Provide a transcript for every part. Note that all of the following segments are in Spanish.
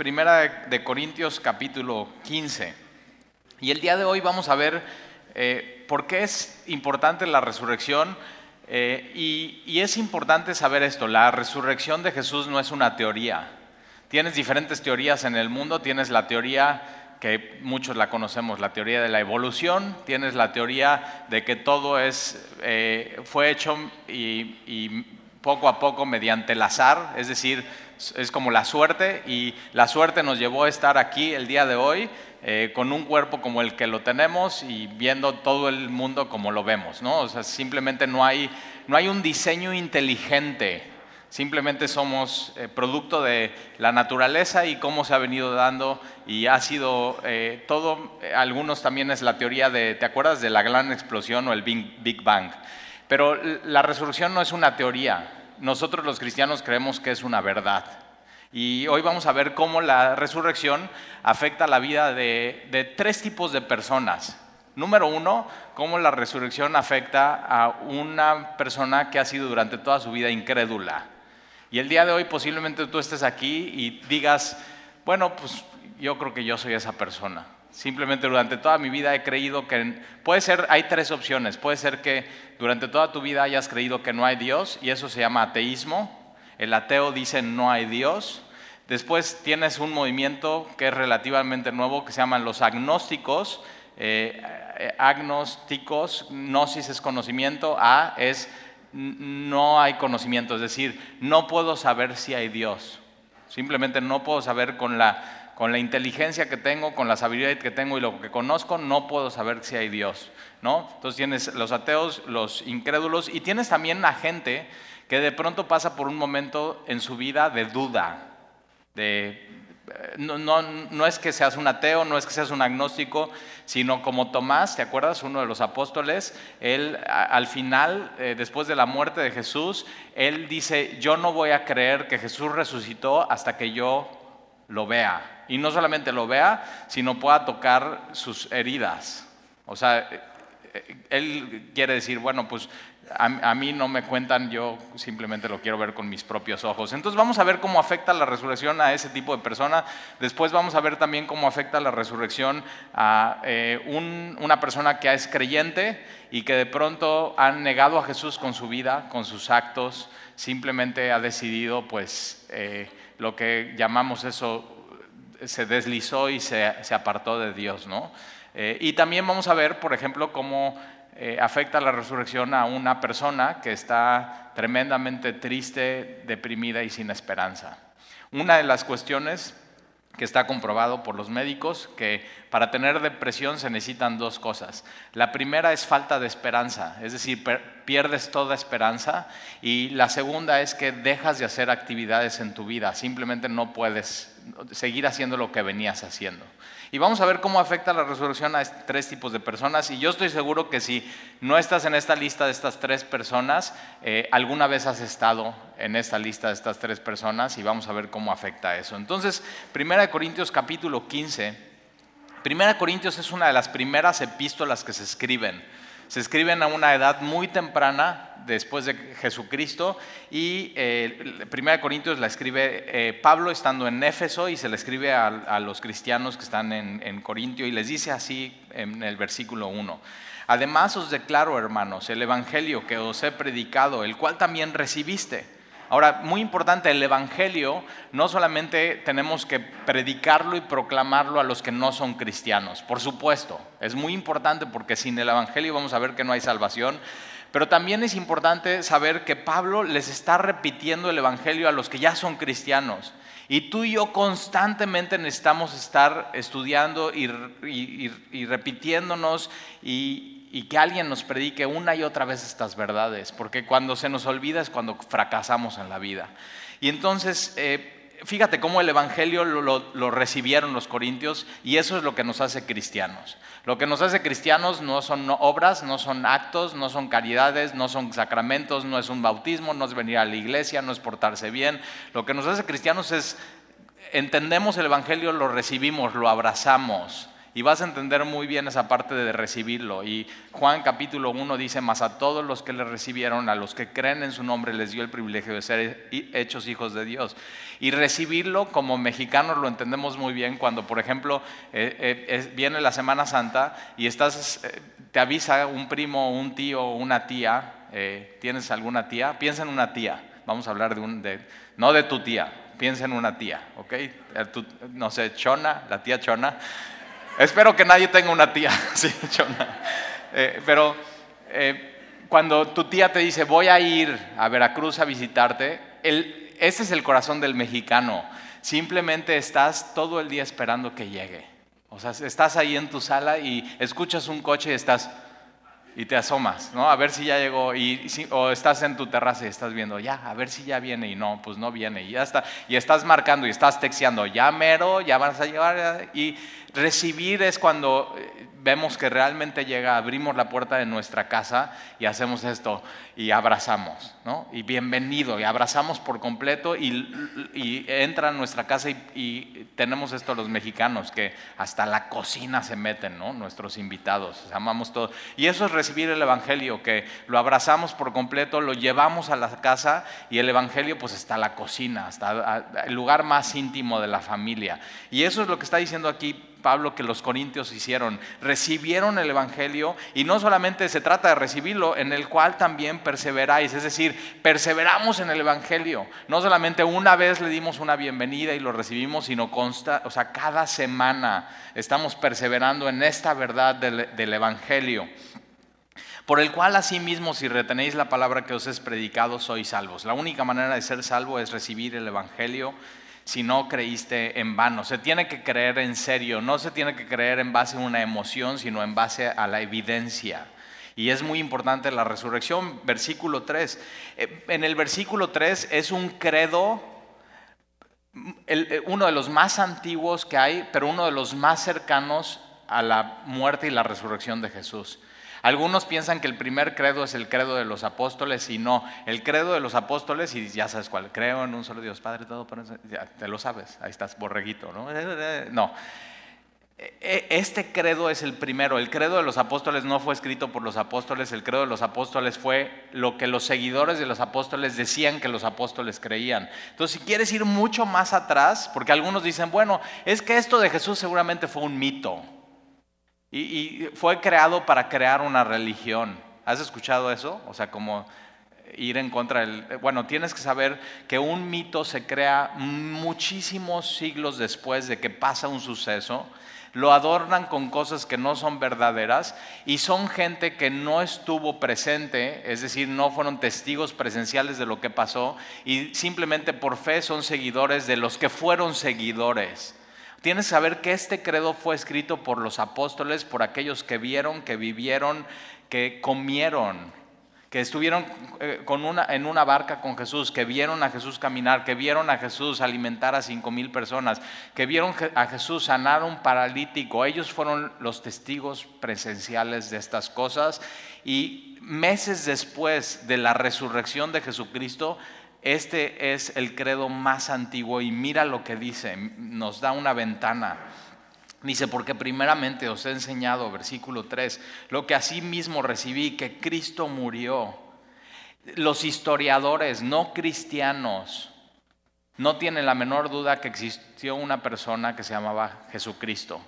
Primera de Corintios capítulo 15. Y el día de hoy vamos a ver eh, por qué es importante la resurrección. eh, y, es importante saber esto, la resurrección de Jesús no es una teoría. Tienes diferentes teorías en el mundo, tienes la teoría que muchos la conocemos, la teoría de la evolución, tienes la teoría de que todo es, eh, fue hecho y poco a poco mediante el azar, es decir, es como la suerte y la suerte nos llevó a estar aquí el día de hoy eh, con un cuerpo como el que lo tenemos y viendo todo el mundo como lo vemos, ¿no? O sea, simplemente no hay, no hay un diseño inteligente, simplemente somos eh, producto de la naturaleza y cómo se ha venido dando y ha sido eh, todo, eh, algunos también es la teoría de, ¿te acuerdas de la gran explosión o el Big, Big Bang? Pero la resurrección no es una teoría, nosotros los cristianos creemos que es una verdad. Y hoy vamos a ver cómo la resurrección afecta la vida de, tres tipos de personas. Número uno, cómo la resurrección afecta a una persona que ha sido durante toda su vida incrédula. Y el día de hoy posiblemente tú estés aquí y digas, bueno, pues yo creo que yo soy esa persona. Simplemente durante toda mi vida he creído que, puede ser, hay tres opciones. Puede ser que durante toda tu vida hayas creído que no hay Dios y eso se llama ateísmo. El ateo dice no hay Dios. Después tienes un movimiento que es relativamente nuevo que se llaman los agnósticos. Eh, agnósticos, gnosis es conocimiento, a es no hay conocimiento, es decir, no puedo saber si hay Dios. Simplemente no puedo saber con la, con la inteligencia que tengo, con la sabiduría que tengo y lo que conozco, no puedo saber si hay Dios. ¿no? Entonces tienes los ateos, los incrédulos y tienes también a gente que de pronto pasa por un momento en su vida de duda, de, no, no, no, es que seas un ateo, no es que seas un agnóstico, sino como Tomás, ¿te acuerdas? Uno de los apóstoles, él al final, eh, después de la muerte de Jesús, él dice, yo no voy a creer que Jesús resucitó hasta que yo lo vea. Y no solamente lo vea, sino pueda tocar sus heridas. O sea, él quiere decir, bueno, pues a, a, mí no me cuentan, yo simplemente lo quiero ver con mis propios ojos. Entonces vamos a ver cómo afecta la resurrección a ese tipo de persona. Después vamos a ver también cómo afecta la resurrección a eh, un, una persona que es creyente y que de pronto ha negado a Jesús con su vida, con sus actos, simplemente ha decidido pues eh, lo que llamamos eso, se deslizó y se, se apartó de Dios, ¿no? Eh, y también vamos a ver, por ejemplo, cómo eh, afecta la resurrección a una persona que está tremendamente triste, deprimida y sin esperanza. Una de las cuestiones que está comprobado por los médicos que para tener depresión se necesitan dos cosas. La primera es falta de esperanza, es decir, pierdes toda esperanza y la segunda es que dejas de hacer actividades en tu vida, simplemente no puedes seguir haciendo lo que venías haciendo. Y vamos a ver cómo afecta la resurrección a tres tipos de personas. Y yo estoy seguro que si no estás en esta lista de estas tres personas, eh, alguna vez has estado en esta lista de estas tres personas y vamos a ver cómo afecta eso. Entonces, 1 Corintios capítulo 15. 1 Corintios es una de las primeras epístolas que se escriben. Se escriben a una edad muy temprana después de Jesucristo y eh, 1 Corintios la escribe eh, Pablo estando en Éfeso y se la escribe a, a los cristianos que están en, en, Corintio y les dice así en el versículo 1. Además os declaro, hermanos, el Evangelio que os he predicado, el cual también recibiste. Ahora, muy importante, el Evangelio no solamente tenemos que predicarlo y proclamarlo a los que no son cristianos, por supuesto, es muy importante porque sin el Evangelio vamos a ver que no hay salvación, pero también es importante saber que Pablo les está repitiendo el Evangelio a los que ya son cristianos. Y tú y yo constantemente necesitamos estar estudiando y, y, repitiéndonos y, y que alguien nos predique una y otra vez estas verdades, porque cuando se nos olvida es cuando fracasamos en la vida. Y entonces, eh, fíjate cómo el Evangelio lo, lo, lo, recibieron los corintios y eso es lo que nos hace cristianos. Lo que nos hace cristianos no son obras, no son actos, no son caridades, no son sacramentos, no es un bautismo, no es venir a la iglesia, no es portarse bien. Lo que nos hace cristianos es, entendemos el Evangelio, lo recibimos, lo abrazamos Y vas a entender muy bien esa parte de recibirlo. Y Juan capítulo 1 dice, más a todos los que le recibieron, a los que creen en su nombre, les dio el privilegio de ser hechos hijos de Dios. Y recibirlo como mexicanos lo entendemos muy bien cuando, por ejemplo, eh, eh, viene la Semana Santa y estás, eh, te avisa un primo, un tío, una tía, ¿tienes alguna tía? Piensa en una tía. Vamos a hablar de un, de, no de tu tía, piensa en una tía, ¿ok? no sé, Chona, la tía Chona. Espero que nadie tenga una tía, sí. Eh, pero eh, cuando tu tía te dice, voy a ir a Veracruz a visitarte, el, ese es el corazón del mexicano. Simplemente estás todo el día esperando que llegue. O sea, estás ahí en tu sala y escuchas un coche y estás y te asomas, ¿no? A ver si ya llegó, y, o estás en tu terraza y estás viendo, ya, a ver si ya viene, y no, pues no viene, y ya está, y estás marcando y estás texteando, ya mero, ya vas a llevar, y recibir es cuando eh, vemos que realmente llega, abrimos la puerta de nuestra casa y hacemos esto y abrazamos, ¿no? Y bienvenido, y abrazamos por completo y, entra a nuestra casa y, tenemos esto los mexicanos, que hasta la cocina se meten, ¿no? Nuestros invitados, amamos todo. Y eso es recibir el Evangelio, que lo abrazamos por completo, lo llevamos a la casa y el Evangelio pues está la cocina, hasta el lugar más íntimo de la familia. Y eso es lo que está diciendo aquí Pablo que los corintios hicieron. Recibieron el Evangelio y no solamente se trata de recibirlo, en el cual también perseveráis. Es decir, perseveramos en el Evangelio. No solamente una vez le dimos una bienvenida y lo recibimos, sino consta, o sea, cada semana estamos perseverando en esta verdad del, del Evangelio por el cual asimismo si retenéis la palabra que os es predicado sois salvos. La única manera de ser salvo es recibir el Evangelio si no creíste en vano. Se tiene que creer en serio, no se tiene que creer en base a una emoción, sino en base a la evidencia. Y es muy importante la resurrección, versículo 3. Eh, en el versículo 3 es un credo, eh, uno de los más antiguos que hay, pero uno de los más cercanos a la muerte y la resurrección de Jesús. Algunos piensan que el primer credo es el credo de los apóstoles y no, el credo de los apóstoles, y ya sabes cuál, creo en un solo Dios, Padre, todo, ya te lo sabes, ahí estás, borreguito, ¿no? No. E, e, este credo es el primero. El credo de los apóstoles no fue escrito por los apóstoles. El credo de los apóstoles fue lo que los seguidores de los apóstoles decían que los apóstoles creían. Entonces, si quieres ir mucho más atrás, porque algunos dicen, bueno, es que esto de Jesús seguramente fue un mito. Y, fue creado para crear una religión. ¿Has escuchado eso? O sea, como ir en contra del... Bueno, tienes que saber que un mito se crea muchísimos siglos después de que pasa un suceso. Lo adornan con cosas que no son verdaderas y son gente que no estuvo presente, es decir, no fueron testigos presenciales de lo que pasó y simplemente por fe son seguidores de los que fueron seguidores. Tienes que saber que este credo fue escrito por los apóstoles, por aquellos que vieron, que vivieron, que comieron, que estuvieron eh, una, en una barca con Jesús, que vieron a Jesús caminar, que vieron a Jesús alimentar a cinco mil personas, que vieron a Jesús sanar a un paralítico. Ellos fueron los testigos presenciales de estas cosas y meses después de la resurrección de Jesucristo, este es el credo más antiguo y mira lo que dice, nos da una ventana. Dice, porque primeramente os he enseñado, versículo 3, lo que así mismo recibí, que Cristo murió. Los historiadores no cristianos no tienen la menor duda que existió una persona que se llamaba Jesucristo,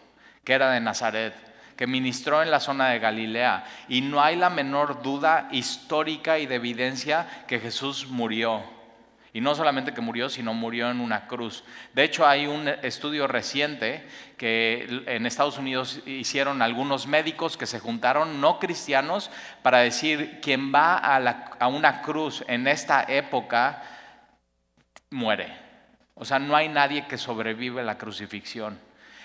que era de Nazaret, que ministró en la zona de Galilea. Y no hay la menor duda histórica y de evidencia que Jesús murió. Y no solamente que murió, sino murió en una cruz. De hecho, hay un estudio reciente que en Estados Unidos hicieron algunos médicos que se juntaron, no cristianos, para decir, quien va a, una cruz en esta época, muere. O sea, no hay nadie que sobrevive a la crucifixión.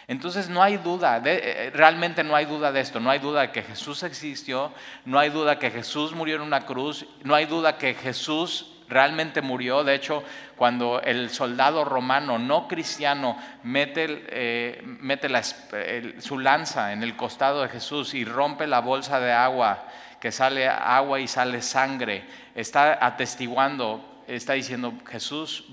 Entonces no hay duda, eh, realmente no hay duda de esto, no hay duda de que Jesús existió, no hay duda que Jesús murió en una cruz, no hay duda que Jesús realmente murió. De hecho, cuando el soldado romano no cristiano mete, eh, su lanza en el costado de Jesús y rompe la bolsa de agua, que sale agua y sale sangre, está atestiguando, está diciendo Jesús,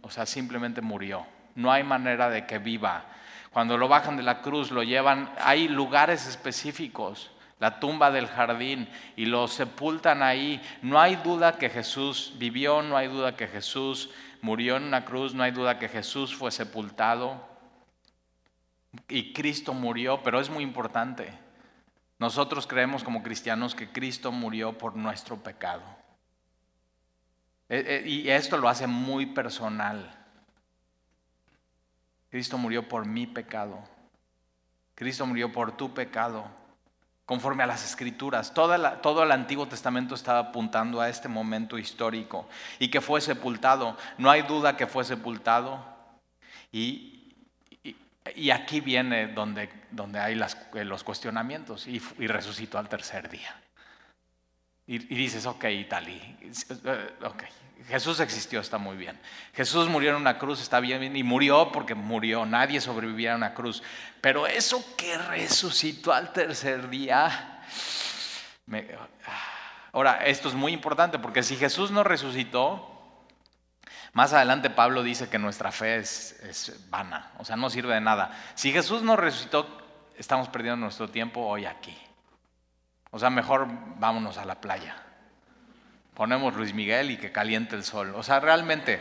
o sea, simplemente murió. No hay manera de que viva. Cuando lo bajan de la cruz, lo llevan, hay lugares específicos, la tumba del jardín, y lo sepultan ahí. No hay duda que Jesús vivió, no hay duda que Jesús murió en una cruz, no hay duda que Jesús fue sepultado y Cristo murió, pero es muy importante. Nosotros creemos como cristianos que Cristo murió por nuestro pecado. E, e, y esto lo hace muy personal. Cristo murió por mi pecado. Cristo murió por tu pecado. Conforme a las escrituras, todo el Antiguo Testamento estaba apuntando a este momento histórico y que fue sepultado. No hay duda que fue sepultado. Y, aquí viene donde, donde hay los cuestionamientos y, resucitó al tercer día. Y, dices, ok, Itali, ok, Jesús existió, está muy bien. Jesús murió en una cruz, está bien, y murió porque murió, nadie sobrevivía a una cruz. Pero eso que resucitó al tercer día, ahora, esto es muy importante porque si Jesús no resucitó, más adelante Pablo dice que nuestra fe es, es vana, o sea, no sirve de nada. Si Jesús no resucitó, estamos perdiendo nuestro tiempo hoy aquí. O sea, mejor vámonos a la playa ponemos Luis Miguel y que caliente el sol. O sea, realmente,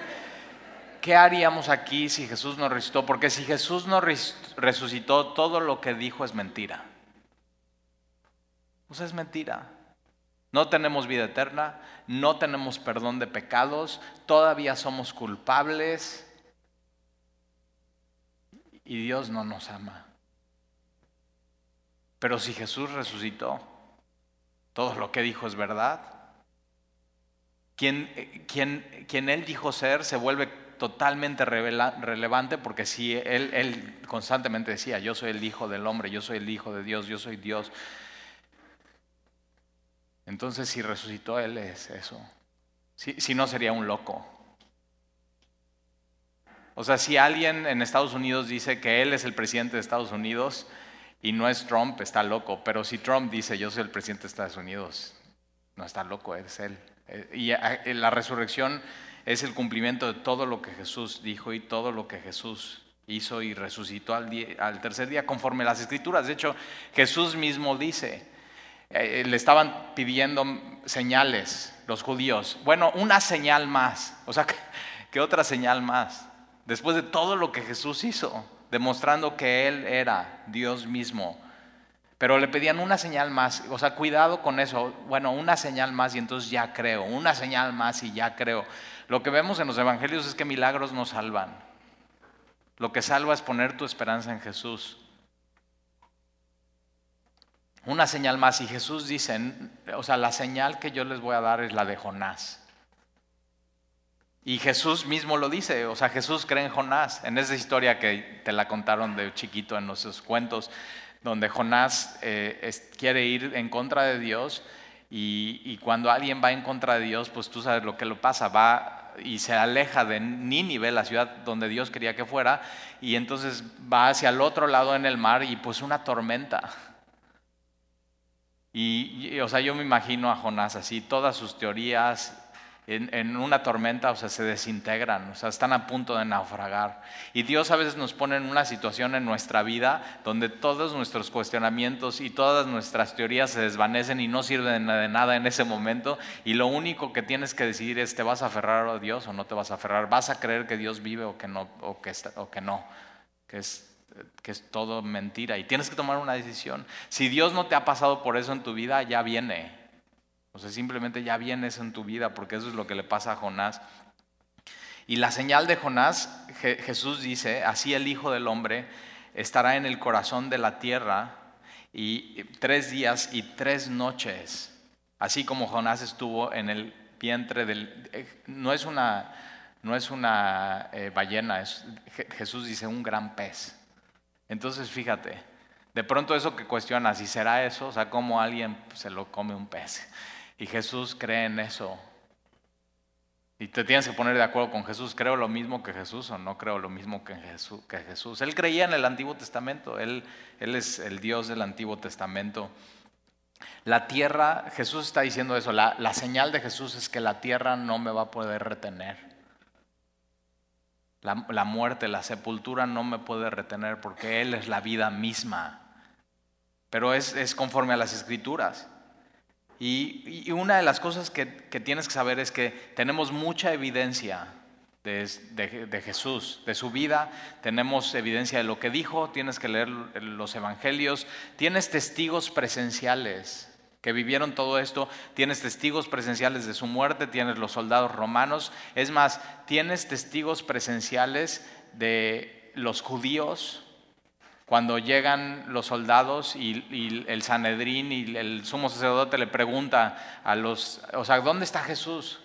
¿qué haríamos aquí si Jesús no resucitó? Porque si Jesús no resucitó, todo lo que dijo es mentira. Sea, es mentira. No tenemos vida eterna, no tenemos perdón de pecados, todavía somos culpables y Dios no nos ama. Pero si Jesús resucitó, todo lo que dijo es verdad. Quien, quien, quien él dijo ser se vuelve totalmente relevante porque si él, él constantemente decía, yo soy el hijo del hombre, yo soy el hijo de Dios, yo soy Dios. Entonces si resucitó él es eso. Si, si no sería un loco. O sea, si alguien en Estados Unidos dice que él es el presidente de Estados Unidos y no es Trump, está loco. Pero si Trump dice yo soy el presidente de Estados Unidos, no está loco, es él. Eh, y eh, la resurrección es el cumplimiento de todo lo que Jesús dijo y todo lo que Jesús hizo y resucitó al, tercer día conforme las escrituras. De hecho, Jesús mismo dice, eh, le estaban pidiendo señales los judíos. Bueno, una señal más. O sea, ¿qué otra señal más? Después de todo lo que Jesús hizo, demostrando que Él era Dios mismo pero le pedían una señal más, o sea, cuidado con eso. Bueno, una señal más y entonces ya creo, una señal más y ya creo. Lo que vemos en los evangelios es que milagros no salvan. Lo que salva es poner tu esperanza en Jesús. Una señal más y Jesús dice, o sea, la señal que yo les voy a dar es la de Jonás. Y Jesús mismo lo dice, o sea, Jesús cree en Jonás, en esa historia que te la contaron de chiquito en nuestros cuentos donde Jonás eh, quiere ir en contra de Dios y, cuando alguien va en contra de Dios, pues tú sabes lo que le pasa, va y se aleja de Nínive, la ciudad donde Dios quería que fuera, y entonces va hacia el otro lado en el mar y pues una tormenta. Y, y, o sea, yo me imagino a Jonás así, todas sus teorías, en, una tormenta, o sea, se desintegran, o sea, están a punto de naufragar. Y Dios a veces nos pone en una situación en nuestra vida donde todos nuestros cuestionamientos y todas nuestras teorías se desvanecen y no sirven de nada en ese momento. Y lo único que tienes que decidir es, ¿te vas a aferrar a Dios o no te vas a aferrar? ¿Vas a creer que Dios vive o que no? O que, o que no? Que es que es todo mentira y tienes que tomar una decisión. Si Dios no te ha pasado por eso en tu vida, ya viene. O sea, simplemente ya viene eso en tu vida, porque eso es lo que le pasa a Jonás. Y la señal de Jonás, Jesús dice, así el Hijo del Hombre estará en el corazón de la tierra y tres días y tres noches, así como Jonás estuvo en el vientre del... Eh, no es una, no es una eh, ballena, es, Jesús dice un gran pez. Entonces fíjate, de pronto eso que cuestiona, si será eso, o sea, cómo alguien se lo come un pez. Y Jesús cree en eso. Y te tienes que poner de acuerdo con Jesús. ¿Creo lo mismo que Jesús o no creo lo mismo que Jesús? Que Jesús? Él creía en el Antiguo Testamento. Él, es el Dios del Antiguo Testamento. La tierra, Jesús está diciendo eso. La señal de Jesús es que la tierra no me va a poder retener. La, muerte, la sepultura no me puede retener porque Él es la vida misma. Pero es, conforme a las escrituras. Y, una de las cosas que, tienes que saber es que tenemos mucha evidencia de, Jesús, de su vida. Tenemos evidencia de lo que dijo, tienes que leer los evangelios, tienes testigos presenciales que vivieron todo esto, tienes testigos presenciales de su muerte, tienes los soldados romanos, es más, tienes testigos presenciales de los judíos cuando llegan los soldados y, el Sanedrín y el sumo sacerdote le pregunta a los, o sea, ¿dónde está Jesús?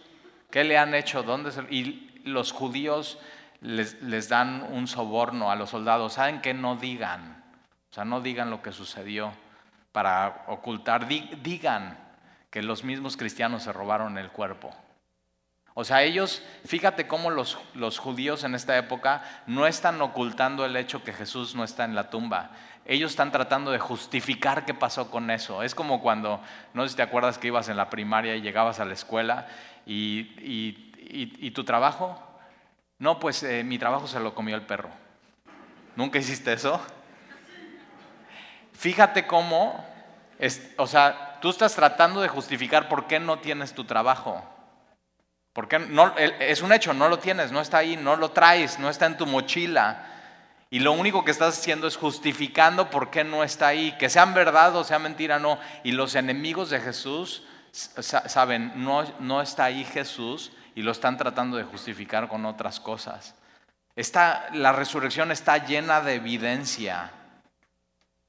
¿Qué le han hecho? ¿Dónde y los judíos les, dan un soborno a los soldados, ¿saben que no digan? O sea, no digan lo que sucedió para ocultar, digan que los mismos cristianos se robaron el cuerpo. O sea, ellos, fíjate cómo los, los, judíos en esta época no están ocultando el hecho que Jesús no está en la tumba. Ellos están tratando de justificar qué pasó con eso. Es como cuando, no sé si te acuerdas que ibas en la primaria y llegabas a la escuela y, tu trabajo, no, pues eh, mi trabajo se lo comió el perro. ¿Nunca hiciste eso? Fíjate cómo, o sea, tú estás tratando de justificar por qué no tienes tu trabajo. Porque no, es un hecho, no lo tienes, no está ahí, no lo traes, no está en tu mochila. Y lo único que estás haciendo es justificando por qué no está ahí, que sean verdad o sea mentira, no. Y los enemigos de Jesús saben, no, no está ahí Jesús y lo están tratando de justificar con otras cosas. Está, la resurrección está llena de evidencia.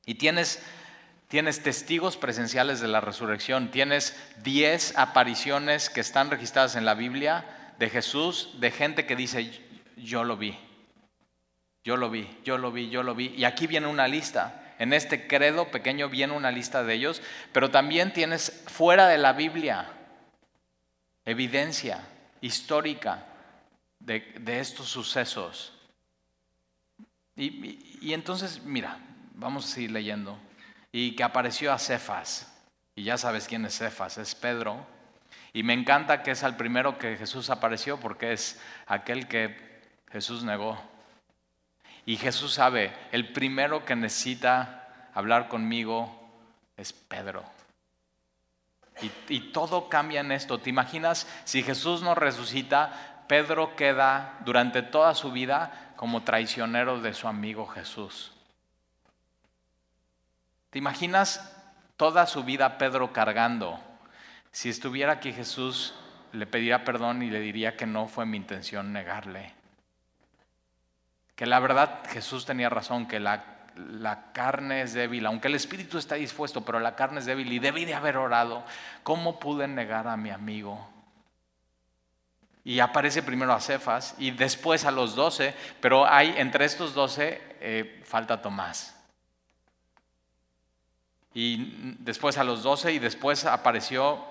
Y tienes, tienes testigos presenciales de la resurrección, tienes 10 apariciones que están registradas en la Biblia de Jesús, de gente que dice, yo lo vi, yo lo vi, yo lo vi, yo lo vi. Y aquí viene una lista. En este credo pequeño viene una lista de ellos, pero también tienes fuera de la Biblia evidencia histórica de, estos sucesos. y, entonces, mira, Vamos a seguir leyendo. Y que apareció a Cefas. Y ya sabes quién es Cefas, es Pedro. Y me encanta que es el primero que Jesús apareció porque es aquel que Jesús negó. Y Jesús sabe, el primero que necesita hablar conmigo es Pedro. Y, y, todo cambia en esto. ¿Te imaginas si Jesús no resucita, Pedro queda durante toda su vida como traicionero de su amigo Jesús? ¿Te imaginas toda su vida Pedro cargando? Si estuviera aquí Jesús, le pediría perdón y le diría que no fue mi intención negarle. Que la verdad Jesús tenía razón, que la, la carne es débil, aunque el espíritu está dispuesto, pero la carne es débil y debí de haber orado. ¿Cómo pude negar a mi amigo? Y aparece primero a Cefas y después a los doce, pero hay entre estos doce eh, falta Tomás y después a los doce y después apareció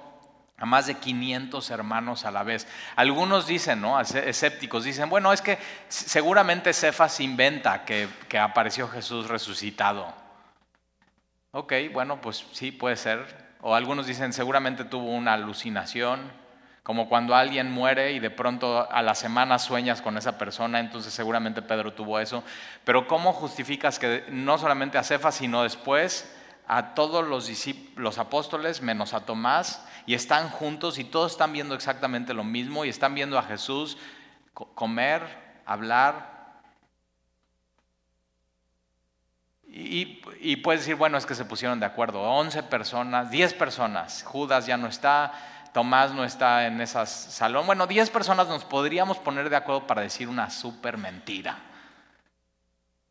a más de 500 hermanos a la vez. Algunos dicen, ¿no? Escépticos dicen, bueno, es que seguramente Cefas inventa que, que apareció Jesús resucitado. Ok, bueno, pues sí, puede ser. O algunos dicen, seguramente tuvo una alucinación, como cuando alguien muere y de pronto a la semana sueñas con esa persona, entonces seguramente Pedro tuvo eso. Pero ¿cómo justificas que no solamente a Cefas, sino después a todos los, apóstoles menos a Tomás y están juntos y todos están viendo exactamente lo mismo y están viendo a Jesús comer, hablar. Y, y, puedes decir, bueno, es que se pusieron de acuerdo, 11 personas, 10 personas, Judas ya no está, Tomás no está en ese salón, bueno, 10 personas nos podríamos poner de acuerdo para decir una súper mentira.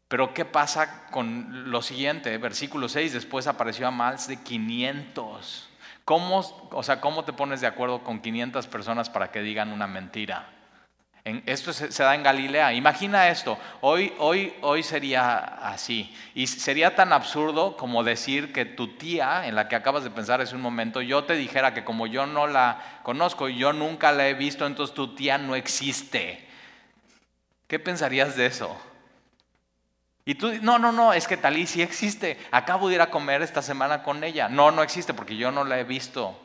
Pero ¿qué pasa con lo siguiente? Versículo 6, después apareció a más de 500. ¿Cómo, o sea, ¿Cómo te pones de acuerdo con 500 personas para que digan una mentira? esto se, da en Galilea. Imagina esto, hoy, hoy, hoy sería así. Y sería tan absurdo como decir que tu tía, en la que acabas de pensar hace un momento, yo te dijera que como yo no la conozco yo nunca la he visto, entonces tu tía no existe. ¿Qué pensarías de eso? Y tú, no, no, no, es que Talí sí existe. Acabo de ir a comer esta semana con ella. No, no existe porque yo no la he visto.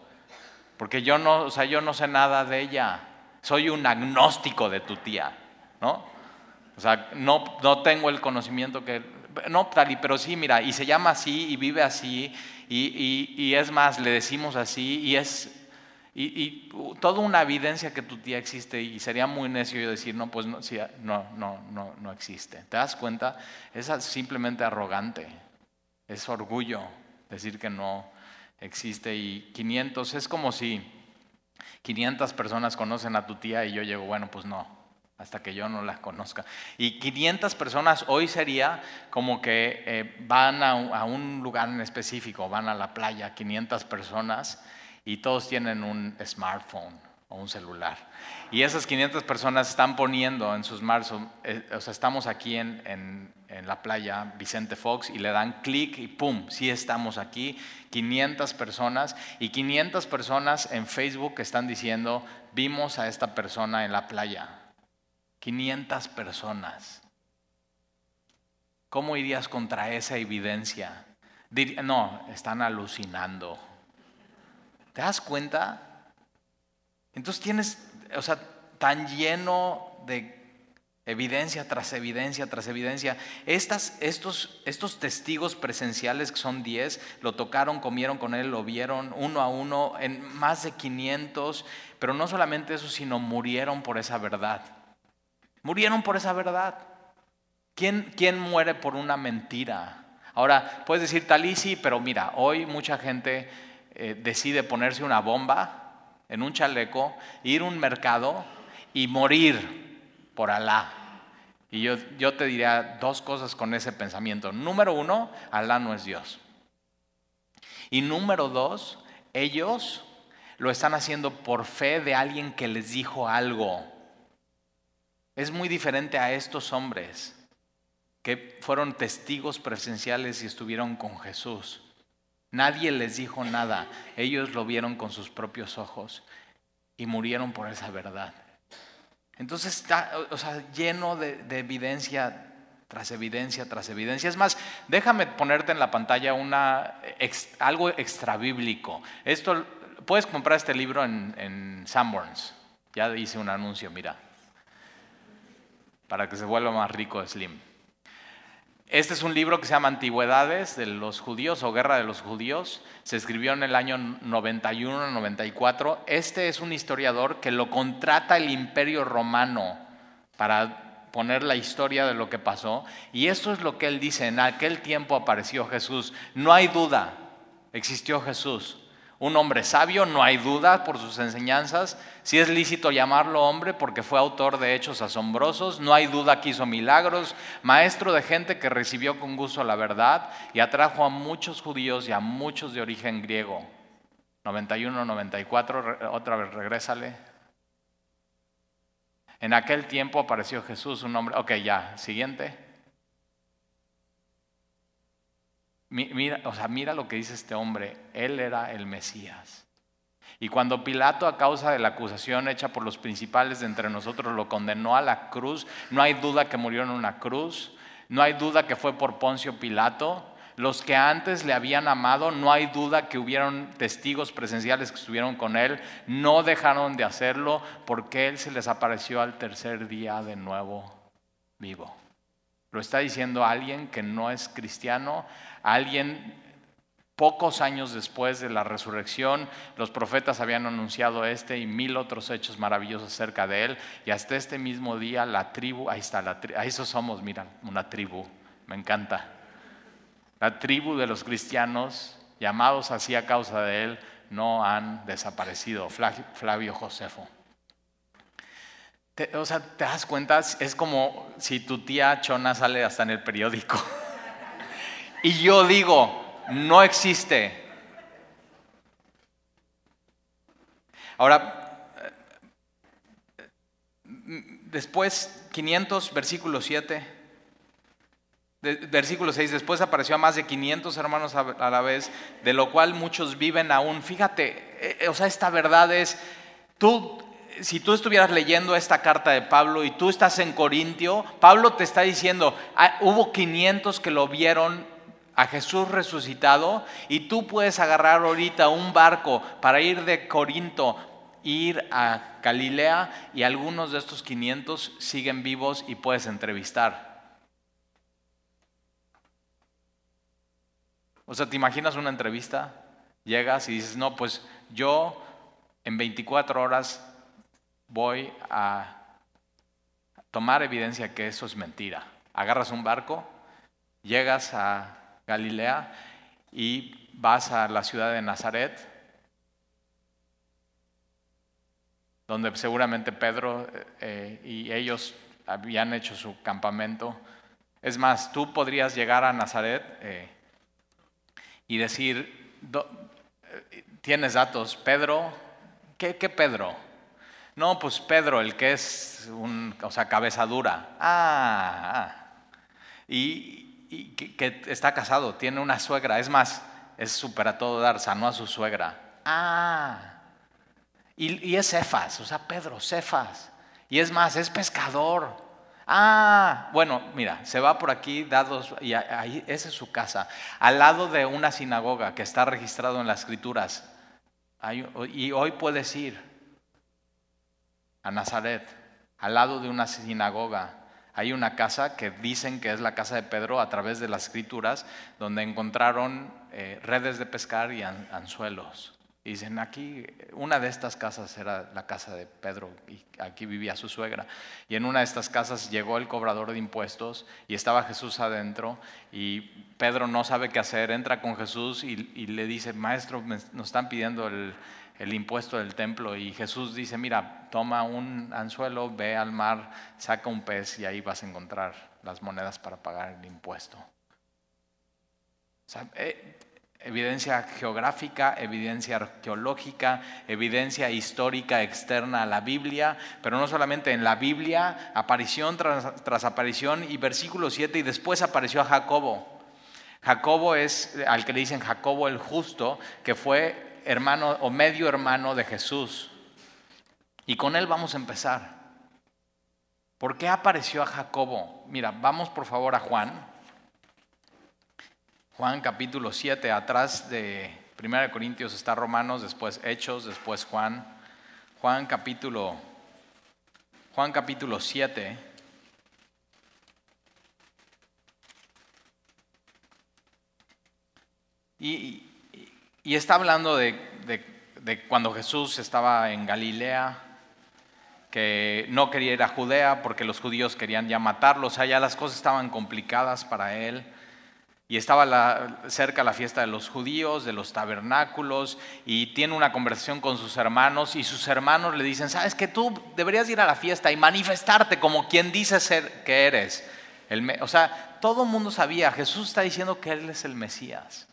Porque yo no, o sea, yo no sé nada de ella. Soy un agnóstico de tu tía, ¿no? O sea, no, no tengo el conocimiento que... No, Tali, pero sí, mira, y se llama así y vive así y, y, es más, le decimos así y es... Y, toda una evidencia que tu tía existe y sería muy necio yo decir, no, pues no, sí, no, no, no, no existe. ¿Te das cuenta? Es simplemente arrogante, es orgullo decir que no existe y 500 es como si 500 personas conocen a tu tía y yo llego, bueno, pues no, hasta que yo no la conozca. Y 500 personas hoy sería como que eh, van a, un lugar en específico, van a la playa, 500 personas, y todos tienen un smartphone o un celular. Y esas 500 personas están poniendo en sus manos, eh, o sea, estamos aquí en, en, en, la playa Vicente Fox y le dan clic y ¡pum! Sí estamos aquí, 500 personas y 500 personas en Facebook están diciendo, vimos a esta persona en la playa 500 personas. ¿Cómo irías contra esa evidencia? no, están alucinando. ¿Te das cuenta? Entonces tienes, o sea, tan lleno de evidencia tras evidencia tras evidencia. Estas, estos, estos testigos presenciales, que son 10, lo tocaron, comieron con él, lo vieron uno a uno, en más de 500, pero no solamente eso, sino murieron por esa verdad. Murieron por esa verdad. ¿Quién, quién muere por una mentira? Ahora, puedes decir tal sí, pero mira, hoy mucha gente eh, decide ponerse una bomba en un chaleco, ir a un mercado y morir por Alá. Y yo, yo te diría dos cosas con ese pensamiento. Número uno, Alá no es Dios. Y número dos, ellos lo están haciendo por fe de alguien que les dijo algo. Es muy diferente a estos hombres que fueron testigos presenciales y estuvieron con Jesús. Nadie les dijo nada, ellos lo vieron con sus propios ojos y murieron por esa verdad. Entonces está o sea, lleno de, evidencia tras evidencia tras evidencia. Es más, déjame ponerte en la pantalla una, algo extrabíblico. Esto, puedes comprar este libro en, en Sanborns. Ya hice un anuncio, mira para que se vuelva más rico Slim. Este es un libro que se llama Antigüedades de los judíos o Guerra de los judíos. Se escribió en el año 91-94. Este es un historiador que lo contrata el imperio romano para poner la historia de lo que pasó. Y esto es lo que él dice, en aquel tiempo apareció Jesús. No hay duda, existió Jesús un hombre sabio, no hay duda por sus enseñanzas. Si es lícito llamarlo hombre porque fue autor de hechos asombrosos, no hay duda que hizo milagros, maestro de gente que recibió con gusto la verdad y atrajo a muchos judíos y a muchos de origen griego. 91, 94, otra vez regrésale. En aquel tiempo apareció Jesús, un hombre. Ok, ya, siguiente. Mira, o sea, mira lo que dice este hombre, él era el Mesías. Y cuando Pilato, a causa de la acusación hecha por los principales de entre nosotros, lo condenó a la cruz, no hay duda que murió en una cruz, no hay duda que fue por Poncio Pilato. Los que antes le habían amado, no hay duda que hubieron testigos presenciales que estuvieron con él, no dejaron de hacerlo porque él se les apareció al tercer día de nuevo vivo. Lo está diciendo alguien que no es cristiano, alguien pocos años después de la resurrección, los profetas habían anunciado este y mil otros hechos maravillosos acerca de él. Y hasta este mismo día la tribu, ahí está, la ahí eso somos, mira, una tribu, me encanta. La tribu de los cristianos, llamados así a causa de él, no han desaparecido. Flavio Josefo. o sea, te das cuenta, es como si tu tía Chona sale hasta en el periódico. Y yo digo, no existe. Ahora, después, 500, versículo 7, versículo 6, después apareció a más de 500 hermanos a la vez, de lo cual muchos viven aún. Fíjate, eh, o sea, esta verdad es, tú, si tú estuvieras leyendo esta carta de Pablo y tú estás en Corintio, Pablo te está diciendo, ah, hubo 500 que lo vieron a Jesús resucitado y tú puedes agarrar ahorita un barco para ir de Corinto ir a Galilea y algunos de estos 500 siguen vivos y puedes entrevistar. O sea, ¿te imaginas una entrevista? Llegas y dices, no, pues yo en 24 horas voy a tomar evidencia que eso es mentira. Agarras un barco, llegas a Galilea y vas a la ciudad de Nazaret, donde seguramente Pedro eh, y ellos habían hecho su campamento. Es más, tú podrías llegar a Nazaret eh, y decir, eh, tienes datos, Pedro, ¿qué, ¿qué, Pedro? No, pues Pedro, el que es un, o sea, cabeza dura. Ah, ah. Y, y que, está casado, tiene una suegra, es más, es súper a todo dar, sanó a su suegra. Ah, y, es Cefas, o sea, Pedro, Cefas. Y es más, es pescador. Ah, bueno, mira, se va por aquí, dados, y ahí, esa es su casa, al lado de una sinagoga que está registrado en las escrituras. y hoy puedes ir a Nazaret, al lado de una sinagoga. Hay una casa que dicen que es la casa de Pedro a través de las escrituras, donde encontraron eh, redes de pescar y anzuelos. Y dicen, aquí, una de estas casas era la casa de Pedro y aquí vivía su suegra. Y en una de estas casas llegó el cobrador de impuestos y estaba Jesús adentro y Pedro no sabe qué hacer, entra con Jesús y, le dice, maestro, nos están pidiendo el, el impuesto del templo y Jesús dice, mira, toma un anzuelo, ve al mar, saca un pez y ahí vas a encontrar las monedas para pagar el impuesto. Eh, evidencia geográfica, evidencia arqueológica, evidencia histórica externa a la Biblia, pero no solamente en la Biblia, aparición tras, tras aparición y versículo 7 y después apareció a Jacobo. Jacobo es al que le dicen Jacobo el justo, que fue hermano o medio hermano de Jesús. Y con él vamos a empezar. ¿Por qué apareció a Jacobo? Mira, vamos por favor a Juan. Juan capítulo 7, atrás de 1 Corintios está Romanos, después Hechos, después Juan. Juan capítulo Juan capítulo 7. Y, y está hablando de, cuando Jesús estaba en Galilea, que no quería ir a Judea porque los judíos querían ya matarlo, o sea, ya las cosas estaban complicadas para él. Y estaba cerca la fiesta de los judíos, de los tabernáculos, y tiene una conversación con sus hermanos, y sus hermanos le dicen, sabes que tú deberías ir a la fiesta y manifestarte como quien dice ser que eres. o sea, todo el mundo sabía, Jesús está diciendo que Él es el Mesías.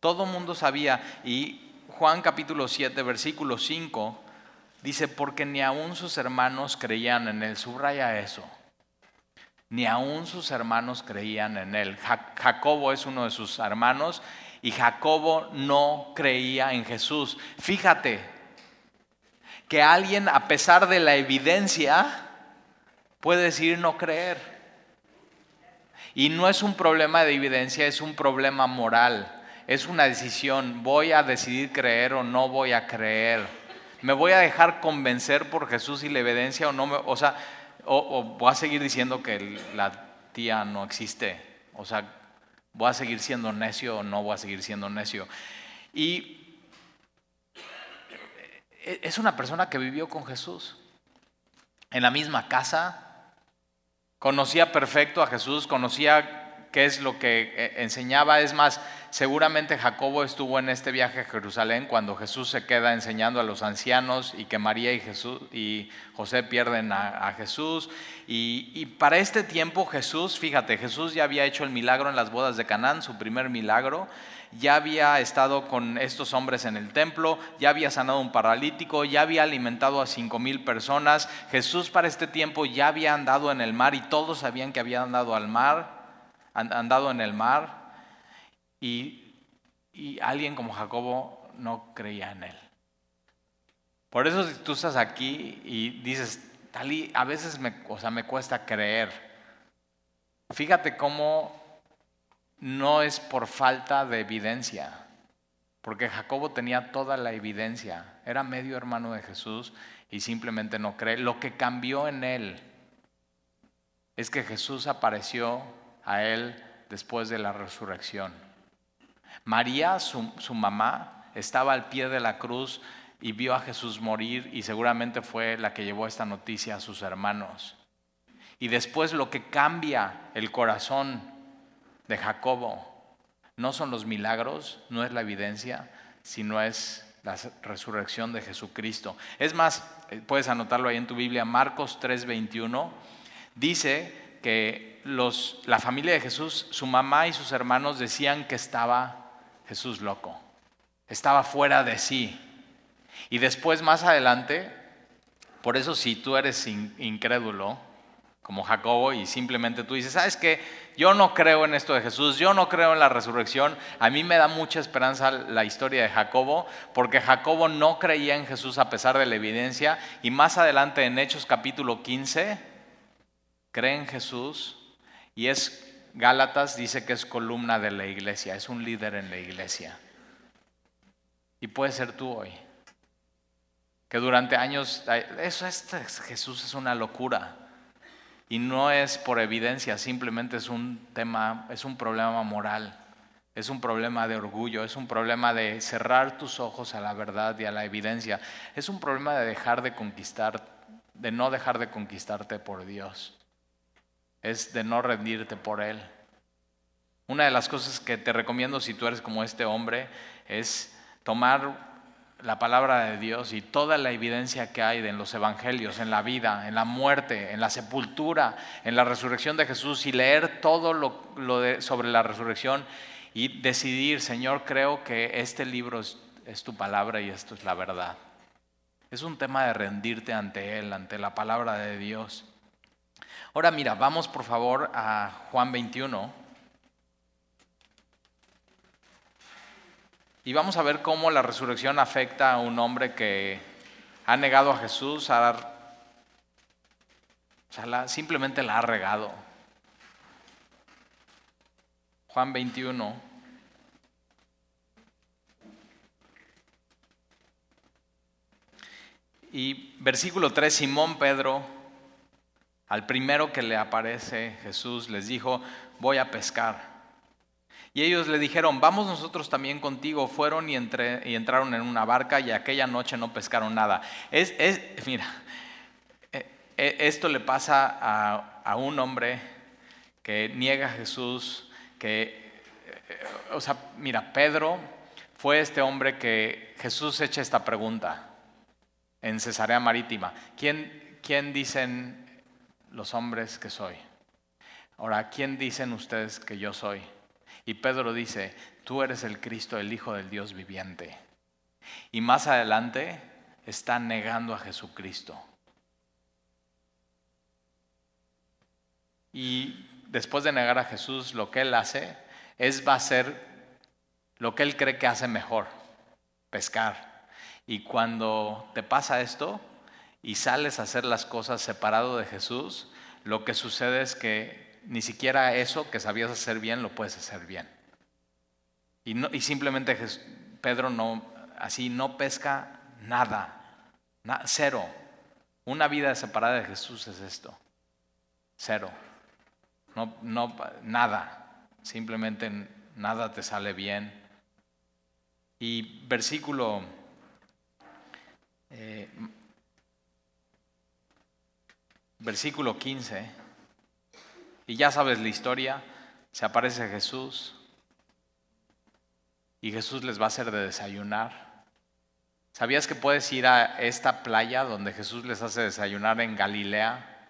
Todo mundo sabía. Y Juan capítulo 7, versículo 5, dice, porque ni aún sus hermanos creían en él. Subraya eso. Ni aún sus hermanos creían en él. Jacobo es uno de sus hermanos y Jacobo no creía en Jesús. Fíjate que alguien, a pesar de la evidencia, puede decir no creer. Y no es un problema de evidencia, es un problema moral es una decisión. Voy a decidir creer o no voy a creer. Me voy a dejar convencer por Jesús y la evidencia o no me, o sea, o, voy a seguir diciendo que la tía no existe. O sea, voy a seguir siendo necio o no voy a seguir siendo necio. Y es una persona que vivió con Jesús en la misma casa, conocía perfecto a Jesús, conocía qué es lo que eh, enseñaba, es más, Seguramente Jacobo estuvo en este viaje a Jerusalén cuando Jesús se queda enseñando a los ancianos y que María y, Jesús, y José pierden a, Jesús. Y, y, para este tiempo Jesús, fíjate, Jesús ya había hecho el milagro en las bodas de Canaán, su primer milagro. Ya había estado con estos hombres en el templo, ya había sanado un paralítico, ya había alimentado a cinco mil personas. Jesús para este tiempo ya había andado en el mar y todos sabían que había andado al mar, andado en el mar. Y, alguien como Jacobo no creía en él. Por eso si tú estás aquí y dices, Talí, a veces o sea, me cuesta creer. Fíjate cómo no es por falta de evidencia. porque Jacobo tenía toda la evidencia, era medio hermano de Jesús y simplemente no cree. Lo que cambió en él es que Jesús apareció a él después de la resurrección. María, su, mamá, estaba al pie de la cruz y vio a Jesús morir y seguramente fue la que llevó esta noticia a sus hermanos. Y después lo que cambia el corazón de Jacobo no son los milagros, no es la evidencia, sino es la resurrección de Jesucristo. Es más, eh, puedes anotarlo ahí en tu Biblia, Marcos 3:21, dice que la familia de Jesús, su mamá y sus hermanos decían que estaba Jesús loco, estaba fuera de sí. Y después, más adelante, por eso si tú eres incrédulo, como Jacobo, y simplemente tú dices, ¿sabes qué? Yo no creo en esto de Jesús, yo no creo en la resurrección. A mí me da mucha esperanza la historia de Jacobo, porque Jacobo no creía en Jesús a pesar de la evidencia, y más adelante en Hechos capítulo 15, cree en Jesús, y es, Gálatas dice que es columna de la iglesia, es un líder en la iglesia. Y puede ser tú hoy que durante años, eso es, Jesús es una locura. Y no es por evidencia, simplemente es un tema, es un problema moral, es un problema de orgullo, es un problema de cerrar tus ojos a la verdad y a la evidencia, es un problema de dejar de conquistar, de no dejar de conquistarte por Dios, es de no rendirte por Él. Una de las cosas que te recomiendo si tú eres como este hombre es tomar la palabra de Dios y toda la evidencia que hay en los evangelios, en la vida, en la muerte, en la sepultura, en la resurrección de Jesús y leer todo lo, sobre la resurrección y decidir, Señor, creo que este libro es tu palabra y esto es la verdad. Es un tema de rendirte ante Él, ante la palabra de Dios. Ahora mira, vamos por favor a Juan 21. Y vamos a ver cómo la resurrección afecta a un hombre que ha negado a Jesús, simplemente la ha regado. Juan 21. Y versículo 3, Simón Pedro, al primero que le aparece Jesús, les dijo, voy a pescar. Y ellos le dijeron, vamos nosotros también contigo. Fueron y, y entraron en una barca y aquella noche no pescaron nada. Es, mira, eh, eh, esto le pasa a, a, un hombre que niega a Jesús, que, eh, o sea, mira, Pedro fue este hombre que Jesús echa esta pregunta en Cesarea Marítima. ¿Quién, quién dicen los hombres que soy? Ahora, ¿quién dicen ustedes que yo soy? Y Pedro dice, tú eres el Cristo, el Hijo del Dios viviente. Y más adelante está negando a Jesucristo. Y después de negar a Jesús, lo que él hace es va a hacer lo que él cree que hace mejor, pescar. Y cuando te pasa esto y sales a hacer las cosas separado de Jesús, lo que sucede es que ni siquiera eso que sabías hacer bien lo puedes hacer bien. Y, simplemente Pedro no, así no pesca nada, cero. Una vida separada de Jesús es esto, cero. No, nada, simplemente nada te sale bien. Y versículo eh, versículo 15. Y ya sabes la historia, se aparece Jesús y Jesús les va a hacer de desayunar. ¿Sabías que puedes ir a esta playa donde Jesús les hace desayunar en Galilea?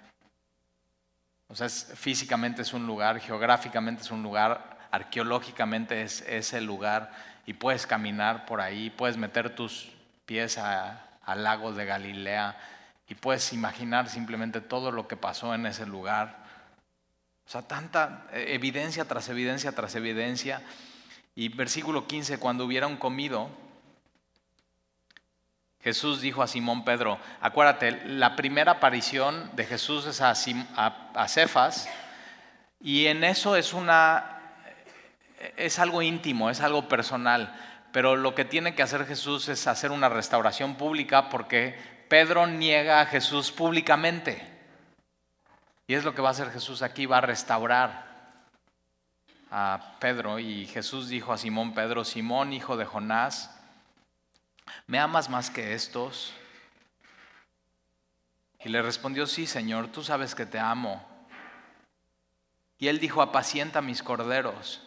O sea, físicamente es un lugar, geográficamente es un lugar, arqueológicamente es ese lugar y puedes caminar por ahí, puedes meter tus pies al lago de Galilea y puedes imaginar simplemente todo lo que pasó en ese lugar. O sea, tanta eh, evidencia tras evidencia tras evidencia. Y versículo 15, cuando hubieron comido, Jesús dijo a Simón Pedro, acuérdate, la primera aparición de Jesús es a, a, Cefas y en eso es una, es algo íntimo, es algo personal. pero lo que tiene que hacer Jesús es hacer una restauración pública porque Pedro niega a Jesús públicamente. Y es lo que va a hacer Jesús aquí, va a restaurar a Pedro. Y Jesús dijo a Simón Pedro, Simón, hijo de Jonás, ¿me amas más que estos? Y le respondió, sí, Señor, tú sabes que te amo. Y él dijo, apacienta mis corderos.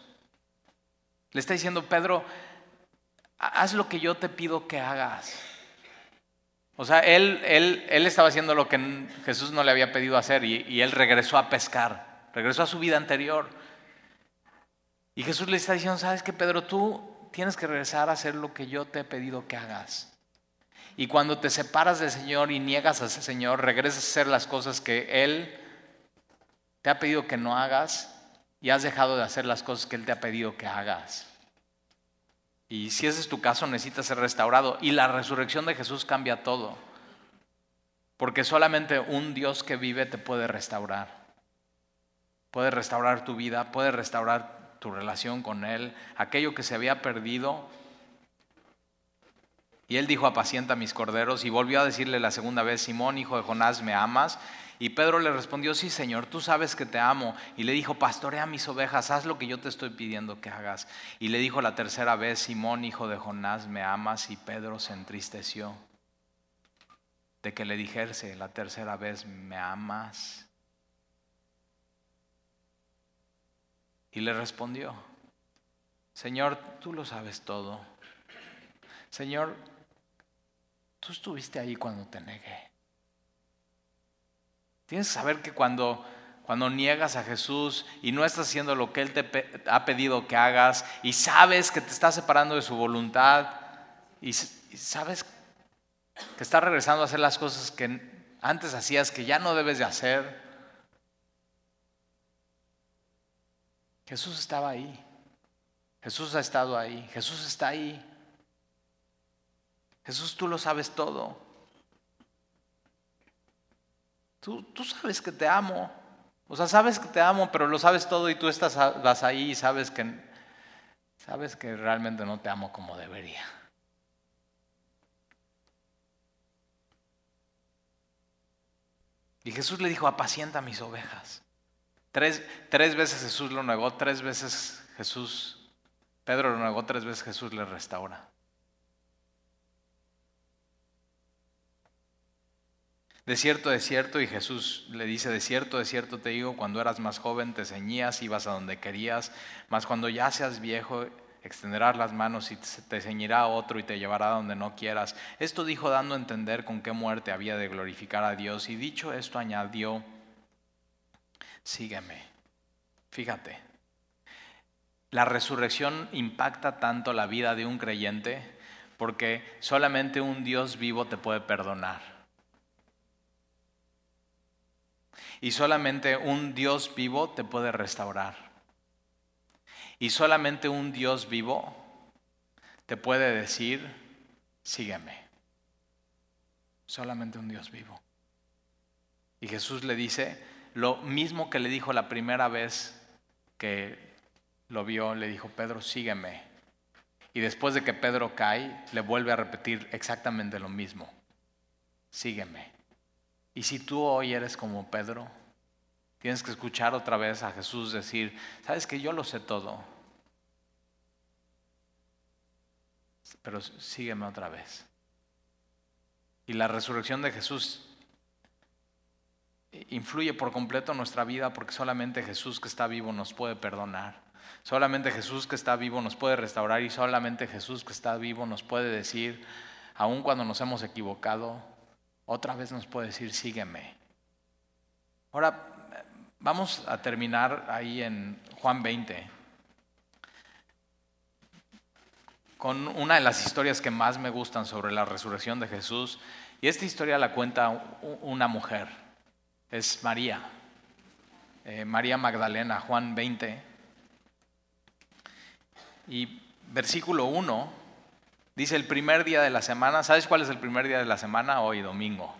Le está diciendo, Pedro, haz lo que yo te pido que hagas. O sea, él, él, él estaba haciendo lo que Jesús no le había pedido hacer y, y él regresó a pescar, regresó a su vida anterior. Y Jesús le está diciendo, sabes que Pedro, tú tienes que regresar a hacer lo que yo te he pedido que hagas. Y cuando te separas del Señor y niegas a ese Señor, regresas a hacer las cosas que Él te ha pedido que no hagas y has dejado de hacer las cosas que Él te ha pedido que hagas. Y si ese es tu caso, necesitas ser restaurado. Y la resurrección de Jesús cambia todo. Porque solamente un Dios que vive te puede restaurar. Puede restaurar tu vida, puede restaurar tu relación con Él, aquello que se había perdido. Y Él dijo, apacienta mis corderos. Y volvió a decirle la segunda vez, Simón, hijo de Jonás, ¿me amas? Y Pedro le respondió, sí Señor, tú sabes que te amo. Y le dijo, pastorea mis ovejas, haz lo que yo te estoy pidiendo que hagas. Y le dijo la tercera vez, Simón, hijo de Jonás, ¿me amas? Y Pedro se entristeció de que le dijese la tercera vez, ¿me amas? Y le respondió, Señor, tú lo sabes todo. Señor, tú estuviste ahí cuando te negué. Tienes que saber que cuando, cuando niegas a Jesús y no estás haciendo lo que Él te ha pedido que hagas y sabes que te está separando de su voluntad y, sabes que estás regresando a hacer las cosas que antes hacías que ya no debes de hacer, Jesús estaba ahí. Jesús ha estado ahí. Jesús está ahí. Jesús, tú lo sabes todo. Tú, sabes que te amo. O sea, sabes que te amo, pero lo sabes todo y tú estás vas ahí y sabes que, sabes que realmente no te amo como debería. Y Jesús le dijo, apacienta mis ovejas. Tres, tres veces Jesús lo negó, tres veces Jesús, Pedro lo negó, tres veces Jesús le restaura. De cierto, de cierto, y Jesús le dice, de cierto, de cierto te digo, cuando eras más joven te ceñías, ibas a donde querías, mas cuando ya seas viejo, extenderás las manos y te ceñirá otro y te llevará donde no quieras. Esto dijo dando a entender con qué muerte había de glorificar a Dios, y dicho esto añadió, sígueme. Fíjate, la resurrección impacta tanto la vida de un creyente porque solamente un Dios vivo te puede perdonar. Y solamente un Dios vivo te puede restaurar. Y solamente un Dios vivo te puede decir, sígueme. Solamente un Dios vivo. Y Jesús le dice lo mismo que le dijo la primera vez que lo vio, le dijo, Pedro, sígueme. Y después de que Pedro cae, le vuelve a repetir exactamente lo mismo, sígueme. Y si tú hoy eres como Pedro, tienes que escuchar otra vez a Jesús decir, sabes que yo lo sé todo, pero sígueme otra vez. Y la resurrección de Jesús influye por completo en nuestra vida porque solamente Jesús que está vivo nos puede perdonar. Solamente Jesús que está vivo nos puede restaurar y solamente Jesús que está vivo nos puede decir, aun cuando nos hemos equivocado, otra vez nos puede decir, sígueme. Ahora, vamos a terminar ahí en Juan 20, con una de las historias que más me gustan sobre la resurrección de Jesús. Y esta historia la cuenta una mujer, es María, eh, María Magdalena, Juan 20. Y versículo 1 Dice el primer día de la semana, ¿sabes cuál es el primer día de la semana? Hoy, domingo.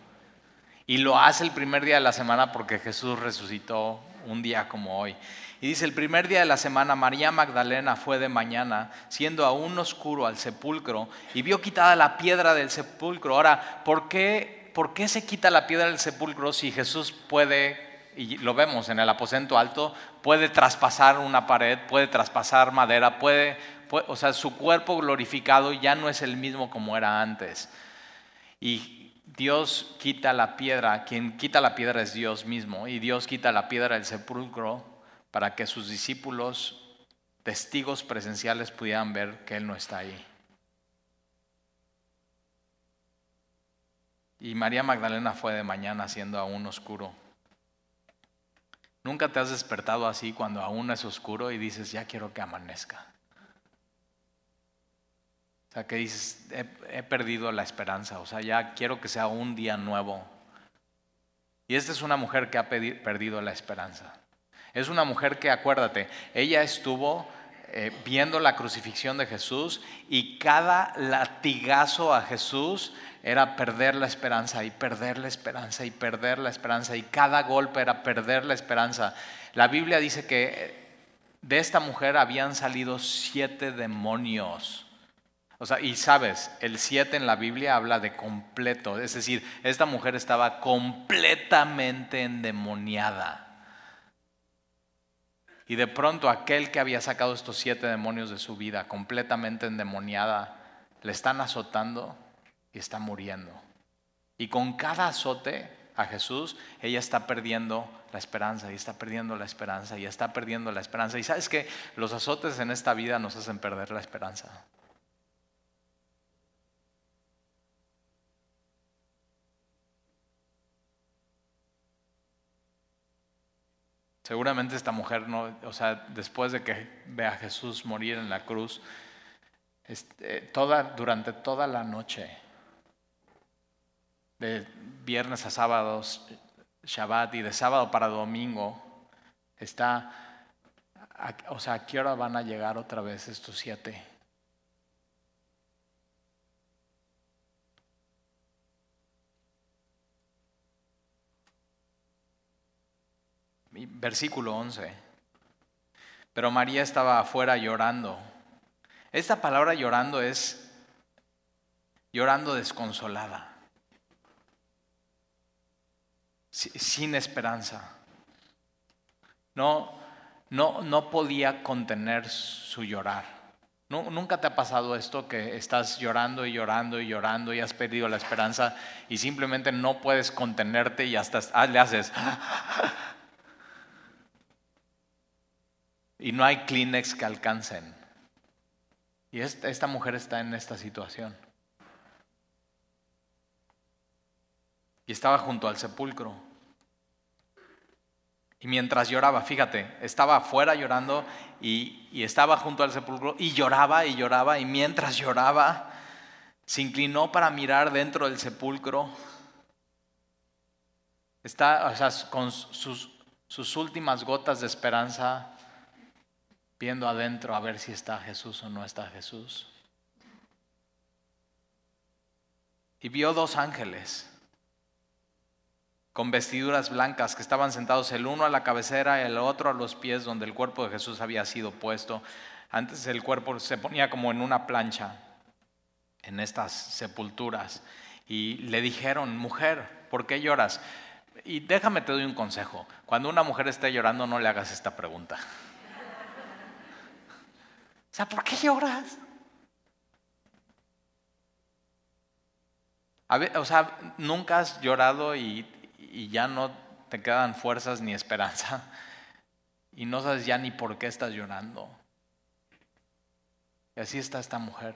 Y lo hace el primer día de la semana porque Jesús resucitó un día como hoy. Y dice, el primer día de la semana María Magdalena fue de mañana, siendo aún oscuro al sepulcro, y vio quitada la piedra del sepulcro. Ahora, ¿por qué, ¿por qué se quita la piedra del sepulcro si Jesús puede, y lo vemos en el aposento alto, puede traspasar una pared, puede traspasar madera, puede, o sea, su cuerpo glorificado ya no es el mismo como era antes. Y Dios quita la piedra, quien quita la piedra es Dios mismo, y Dios quita la piedra del sepulcro para que sus discípulos, testigos presenciales, pudieran ver que Él no está ahí. Y María Magdalena fue de mañana siendo aún oscuro. ¿Nunca te has despertado así cuando aún es oscuro y dices, ya quiero que amanezca? O sea, que dices, he, perdido la esperanza, o sea, ya quiero que sea un día nuevo. Y esta es una mujer que ha perdido la esperanza. Es una mujer que, acuérdate, ella estuvo eh, viendo la crucifixión de Jesús y cada latigazo a Jesús era perder la esperanza y perder la esperanza y perder la esperanza y cada golpe era perder la esperanza. La Biblia dice que de esta mujer habían salido siete demonios. O sea, y sabes, el 7 en la Biblia habla de completo, es decir, esta mujer estaba completamente endemoniada. Y de pronto aquel que había sacado estos siete demonios de su vida, completamente endemoniada, le están azotando y está muriendo. Y con cada azote a Jesús, ella está perdiendo la esperanza y está perdiendo la esperanza y está perdiendo la esperanza. Y sabes que los azotes en esta vida nos hacen perder la esperanza. Seguramente esta mujer no, o sea, después de que ve a Jesús morir en la cruz, este, toda, durante toda la noche, de viernes a sábados, Shabbat y de sábado para domingo, está, o sea, ¿a qué hora van a llegar otra vez estos siete? Versículo 11. Pero María estaba afuera llorando. Esta palabra llorando es llorando desconsolada, sin esperanza. No, no, no podía contener su llorar. ¿Nunca te ha pasado esto que estás llorando y llorando y llorando y has perdido la esperanza y simplemente no puedes contenerte y hasta ah, le haces y no hay Kleenex que alcancen. Y esta, mujer está en esta situación. Y estaba junto al sepulcro. Y mientras lloraba, fíjate, estaba afuera llorando y, estaba junto al sepulcro y lloraba y lloraba y mientras lloraba se inclinó para mirar dentro del sepulcro. Está, o sea, con sus últimas gotas de esperanza viendo adentro a ver si está Jesús o no está Jesús. Y vio dos ángeles con vestiduras blancas que estaban sentados el uno a la cabecera y el otro a los pies donde el cuerpo de Jesús había sido puesto. Antes el cuerpo se ponía como en una plancha en estas sepulturas. Y le dijeron, mujer, ¿por qué lloras? Y déjame te doy un consejo. Cuando una mujer esté llorando, no le hagas esta pregunta. O sea, ¿por qué lloras? o sea, nunca has llorado y, y ya no te quedan fuerzas ni esperanza y no sabes ya ni por qué estás llorando. Y así está esta mujer.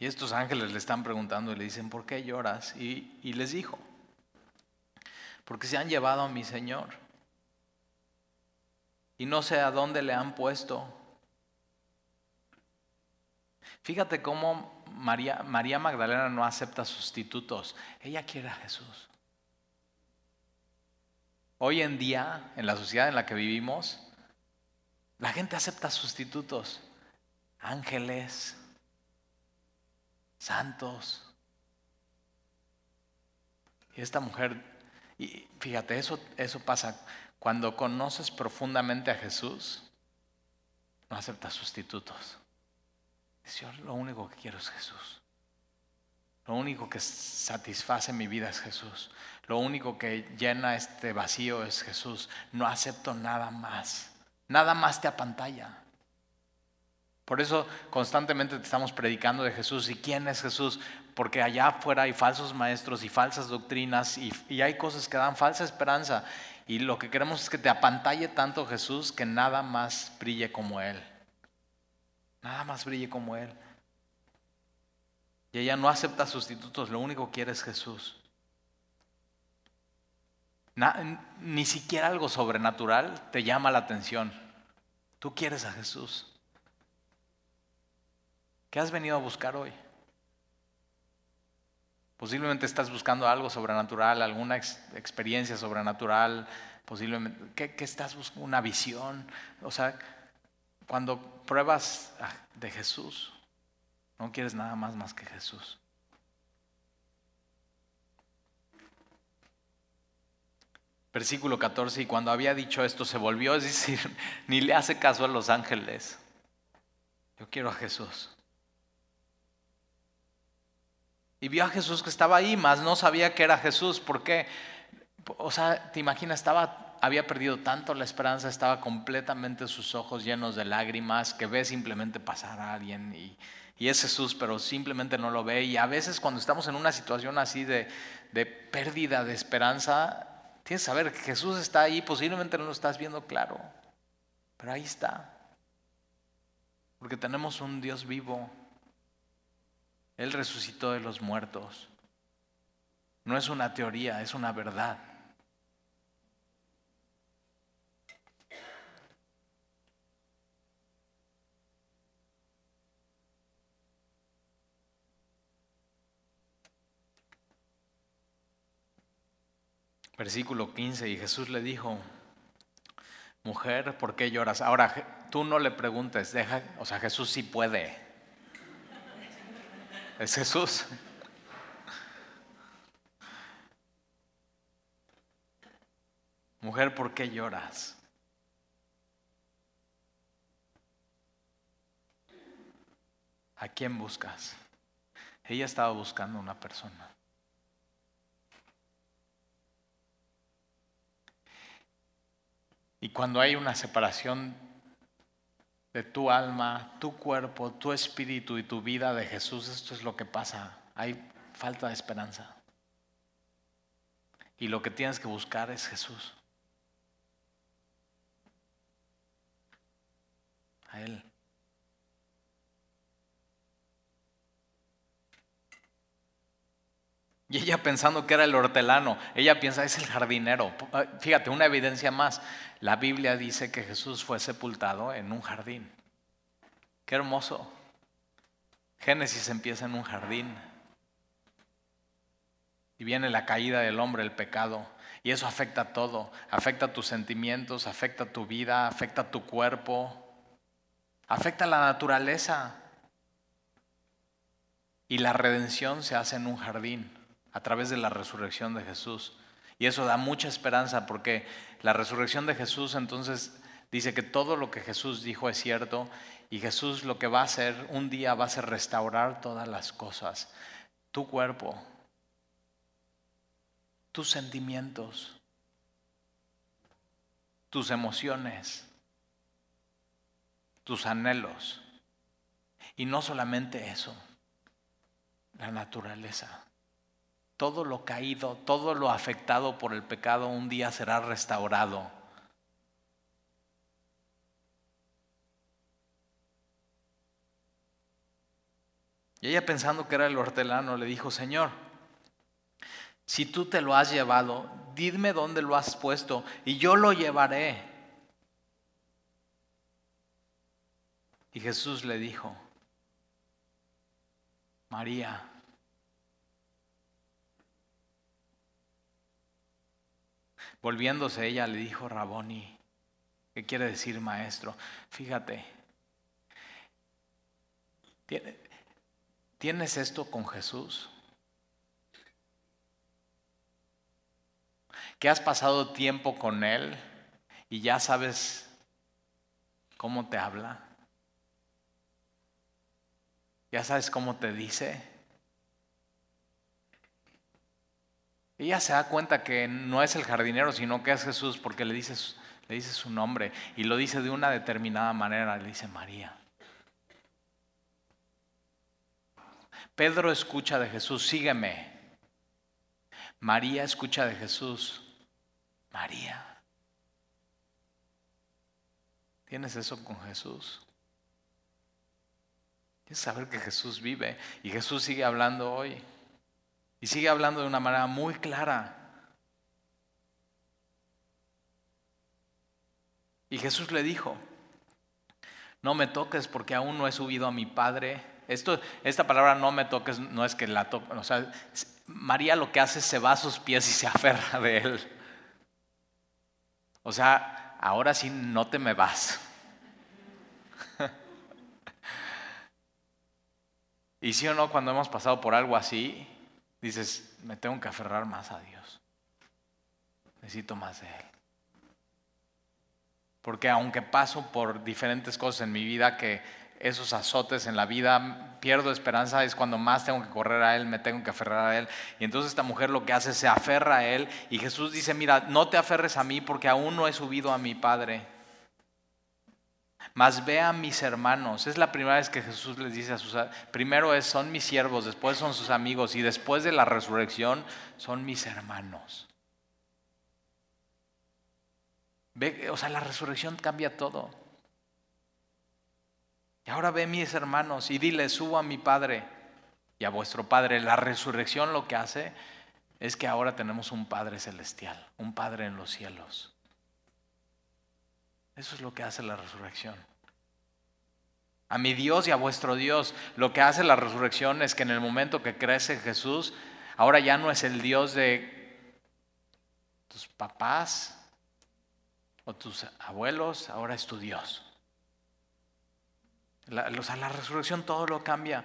Y estos ángeles le están preguntando y le dicen, ¿por qué lloras? Y, y les dijo, porque se han llevado a mi Señor y no sé a dónde le han puesto. Fíjate cómo María, María Magdalena no acepta sustitutos. Ella quiere a Jesús. Hoy en día, en la sociedad en la que vivimos, la gente acepta sustitutos. Ángeles, santos. Y esta mujer, Y fíjate, eso, eso pasa cuando conoces profundamente a Jesús, no aceptas sustitutos. Dice, lo único que quiero es Jesús. Lo único que satisface mi vida es Jesús. Lo único que llena este vacío es Jesús. No acepto nada más. Nada más te apantalla. Por eso constantemente te estamos predicando de Jesús. ¿Y quién es Jesús? Porque allá afuera hay falsos maestros y falsas doctrinas y, hay cosas que dan falsa esperanza. Y lo que queremos es que te apantalle tanto Jesús que nada más brille como Él. Nada más brille como Él. Y ella no acepta sustitutos, lo único que quiere es Jesús. ni siquiera algo sobrenatural te llama la atención. Tú quieres a Jesús. ¿Qué has venido a buscar hoy? Posiblemente estás buscando algo sobrenatural, alguna experiencia sobrenatural, posiblemente, ¿qué, estás buscando? Una visión. O sea, cuando pruebas de Jesús, no quieres nada más más que Jesús. Versículo 14, y cuando había dicho esto se volvió, es decir, ni le hace caso a los ángeles. Yo quiero a Jesús. Y vio a Jesús que estaba ahí, mas no sabía que era Jesús. ¿Por qué? O sea, te imaginas, estaba, había perdido tanto la esperanza, estaba completamente sus ojos llenos de lágrimas, que ve simplemente pasar a alguien y, es Jesús, pero simplemente no lo ve. Y a veces cuando estamos en una situación así de, de pérdida de esperanza, tienes que saber que Jesús está ahí, posiblemente no lo estás viendo claro, pero ahí está. Porque tenemos un Dios vivo él resucitó de los muertos. No es una teoría, es una verdad. Versículo 15, y Jesús le dijo, mujer, ¿por qué lloras? Ahora, tú no le preguntes, deja, o sea, Jesús sí puede, es Jesús. Mujer, ¿por qué lloras? ¿A quién buscas? Ella estaba buscando una persona. Y cuando hay una separación de tu alma, tu cuerpo, tu espíritu y tu vida de Jesús, esto es lo que pasa. Hay falta de esperanza. Y lo que tienes que buscar es Jesús. A Él. Y ella pensando que era el hortelano, ella piensa es el jardinero. Ah, fíjate, una evidencia más. La Biblia dice que Jesús fue sepultado en un jardín. Qué hermoso. Génesis empieza en un jardín. Y viene la caída del hombre, el pecado. Y eso afecta todo. Afecta tus sentimientos, afecta tu vida, afecta tu cuerpo, afecta la naturaleza. Y la redención se hace en un jardín a través de la resurrección de Jesús. Y eso da mucha esperanza porque la resurrección de Jesús entonces dice que todo lo que Jesús dijo es cierto y Jesús lo que va a hacer un día va a ser restaurar todas las cosas. Tu cuerpo, tus sentimientos, tus emociones, tus anhelos. Y no solamente eso, la naturaleza. Todo lo caído, todo lo afectado por el pecado un día será restaurado. Y ella pensando que era el hortelano le dijo, Señor, si tú te lo has llevado, dime dónde lo has puesto y yo lo llevaré. Y Jesús le dijo, María. Volviéndose ella le dijo, Raboni, ¿qué quiere decir maestro? Fíjate, ¿tienes esto con Jesús? que has pasado tiempo con Él y ya sabes cómo te habla. Ya sabes cómo te dice. Ella se da cuenta que no es el jardinero, sino que es Jesús porque le dice, le su nombre y lo dice de una determinada manera, le dice María. Pedro escucha de Jesús, sígueme. María escucha de Jesús, María. ¿Tienes eso con Jesús? Tienes saber que Jesús vive y Jesús sigue hablando hoy. Y sigue hablando de una manera muy clara. Y Jesús le dijo, no me toques porque aún no he subido a mi Padre. Esto, esta palabra no me toques no es que la toque, o sea, María lo que hace es se va a sus pies y se aferra de él. O sea, ahora sí no te me vas. y sí o no, cuando hemos pasado por algo así, dices, me tengo que aferrar más a Dios. Necesito más de Él. Porque aunque paso por diferentes cosas en mi vida que esos azotes en la vida, pierdo esperanza, es cuando más tengo que correr a Él, me tengo que aferrar a Él. Y entonces esta mujer lo que hace es se aferra a Él y Jesús dice, mira, no te aferres a mí porque aún no he subido a mi Padre. Mas ve a mis hermanos. Es la primera vez que Jesús les dice a sus... Primero es, son mis siervos, después son sus amigos y después de la resurrección son mis hermanos. Ve, o sea, la resurrección cambia todo. Y ahora ve mis hermanos y dile, subo a mi Padre y a vuestro Padre. La resurrección lo que hace es que ahora tenemos un Padre celestial, un Padre en los cielos. Eso es lo que hace la resurrección. A mi Dios y a vuestro Dios, lo que hace la resurrección es que en el momento que crece Jesús, ahora ya no es el Dios de tus papás o tus abuelos, ahora es tu Dios. La, la resurrección todo lo cambia.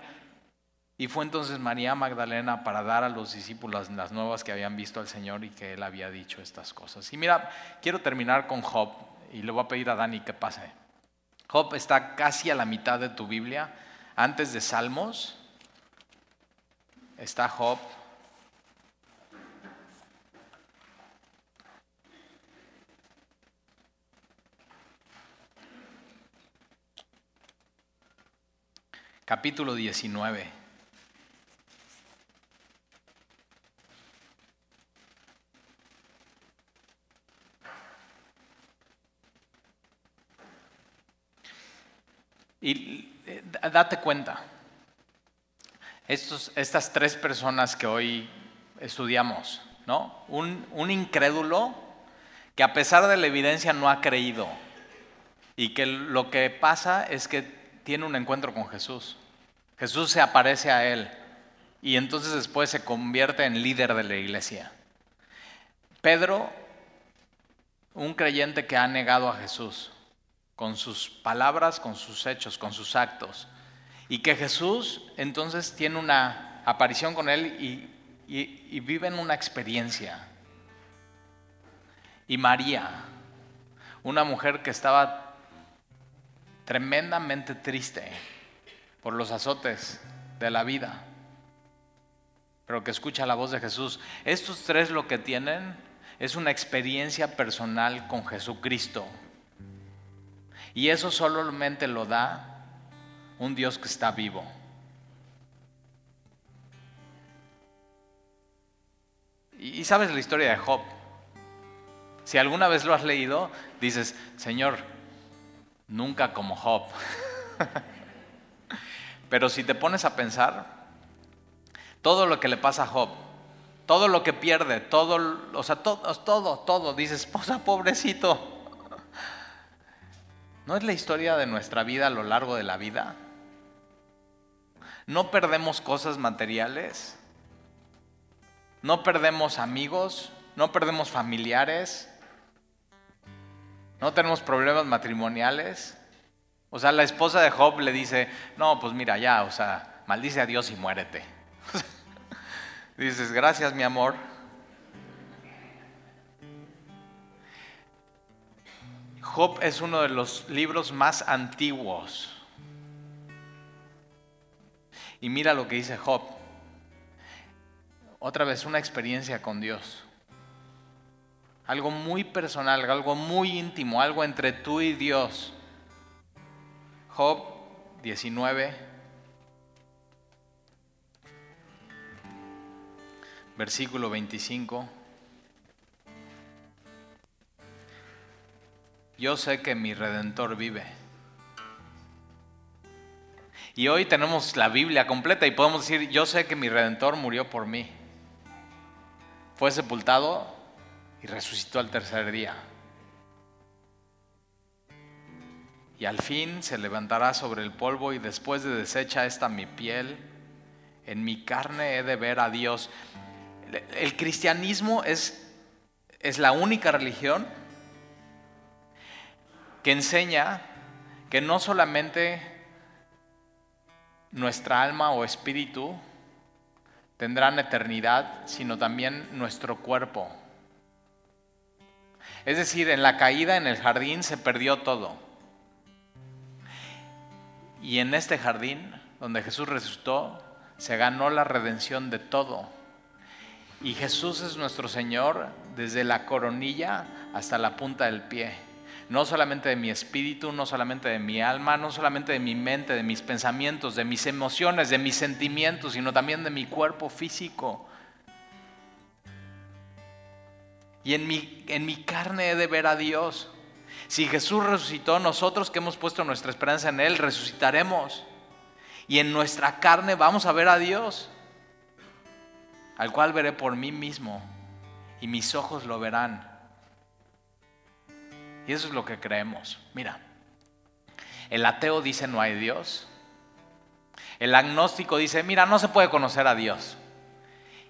Y fue entonces María Magdalena para dar a los discípulos las nuevas que habían visto al Señor y que él había dicho estas cosas. Y mira, quiero terminar con Job y le voy a pedir a Dani que pase. Job está casi a la mitad de tu Biblia, antes de Salmos. Está Job. capítulo 19. Y eh, date cuenta, estos, estas tres personas que hoy estudiamos, ¿no? Un, un incrédulo que a pesar de la evidencia no ha creído y que lo que pasa es que tiene un encuentro con Jesús. Jesús se aparece a él y entonces después se convierte en líder de la iglesia. Pedro, un creyente que ha negado a Jesús con sus palabras, con sus hechos, con sus actos. Y que Jesús entonces tiene una aparición con él y, y, vive en una experiencia. Y María, una mujer que estaba tremendamente triste por los azotes de la vida, pero que escucha la voz de Jesús. Estos tres lo que tienen es una experiencia personal con Jesucristo. Y eso solamente lo da un Dios que está vivo. Y, sabes la historia de Job. Si alguna vez lo has leído, dices, Señor, nunca como Job. Pero si te pones a pensar, todo lo que le pasa a Job, todo lo que pierde, todo, o sea, todo, todo, todo, dices, esposa, pobrecito. ¿No es la historia de nuestra vida a lo largo de la vida? ¿No perdemos cosas materiales? ¿No perdemos amigos? ¿No perdemos familiares? ¿No tenemos problemas matrimoniales? O sea, la esposa de Job le dice, no, pues mira, ya, o sea, maldice a Dios y muérete. Dices, gracias mi amor. Job es uno de los libros más antiguos. Y mira lo que dice Job. Otra vez una experiencia con Dios. Algo muy personal, algo muy íntimo, algo entre tú y Dios. Job 19, versículo 25. Yo sé que mi redentor vive. Y hoy tenemos la Biblia completa y podemos decir, yo sé que mi redentor murió por mí. Fue sepultado y resucitó al tercer día. Y al fin se levantará sobre el polvo y después de deshecha esta mi piel, en mi carne he de ver a Dios. El cristianismo es, es la única religión que enseña que no solamente nuestra alma o espíritu tendrán eternidad, sino también nuestro cuerpo. Es decir, en la caída en el jardín se perdió todo. Y en este jardín, donde Jesús resucitó, se ganó la redención de todo. Y Jesús es nuestro Señor desde la coronilla hasta la punta del pie. No solamente de mi espíritu, no solamente de mi alma, no solamente de mi mente, de mis pensamientos, de mis emociones, de mis sentimientos, sino también de mi cuerpo físico. Y en mi, en mi carne he de ver a Dios. Si Jesús resucitó, nosotros que hemos puesto nuestra esperanza en Él, resucitaremos. Y en nuestra carne vamos a ver a Dios al cual veré por mí mismo y mis ojos lo verán. Y eso es lo que creemos. Mira, el ateo dice no hay Dios. El agnóstico dice, mira, no se puede conocer a Dios.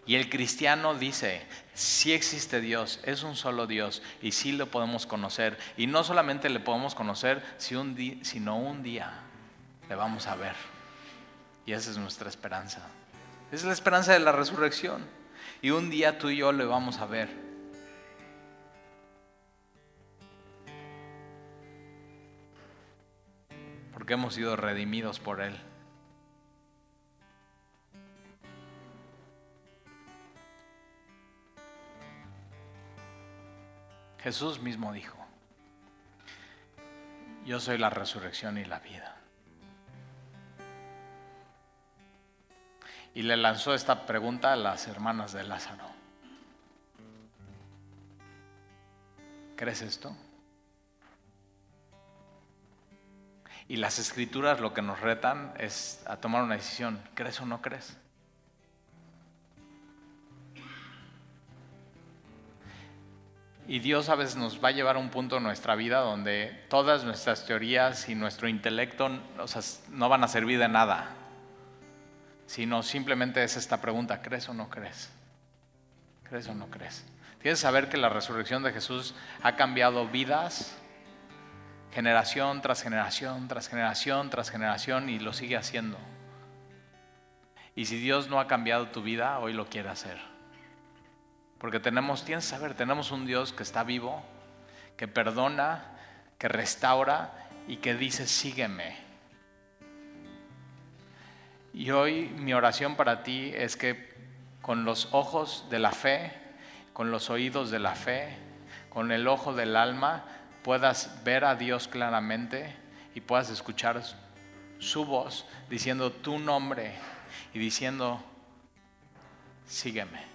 Y el cristiano dice, sí existe Dios, es un solo Dios y sí lo podemos conocer. Y no solamente le podemos conocer, sino un día le vamos a ver. Y esa es nuestra esperanza. Es la esperanza de la resurrección. Y un día tú y yo le vamos a ver. Porque hemos sido redimidos por Él. Jesús mismo dijo, yo soy la resurrección y la vida. y le lanzó esta pregunta a las hermanas de Lázaro. ¿Crees esto? Y las escrituras lo que nos retan es a tomar una decisión. ¿Crees o no crees? Y Dios a veces nos va a llevar a un punto en nuestra vida donde todas nuestras teorías y nuestro intelecto no van a servir de nada sino simplemente es esta pregunta, ¿crees o no crees? ¿Crees o no crees? Tienes que saber que la resurrección de Jesús ha cambiado vidas, generación tras generación, tras generación, tras generación, y lo sigue haciendo. Y si Dios no ha cambiado tu vida, hoy lo quiere hacer. Porque tenemos, tienes que saber, tenemos un Dios que está vivo, que perdona, que restaura y que dice, sígueme. Y hoy mi oración para ti es que con los ojos de la fe, con los oídos de la fe, con el ojo del alma, puedas ver a Dios claramente y puedas escuchar su voz diciendo tu nombre y diciendo, sígueme.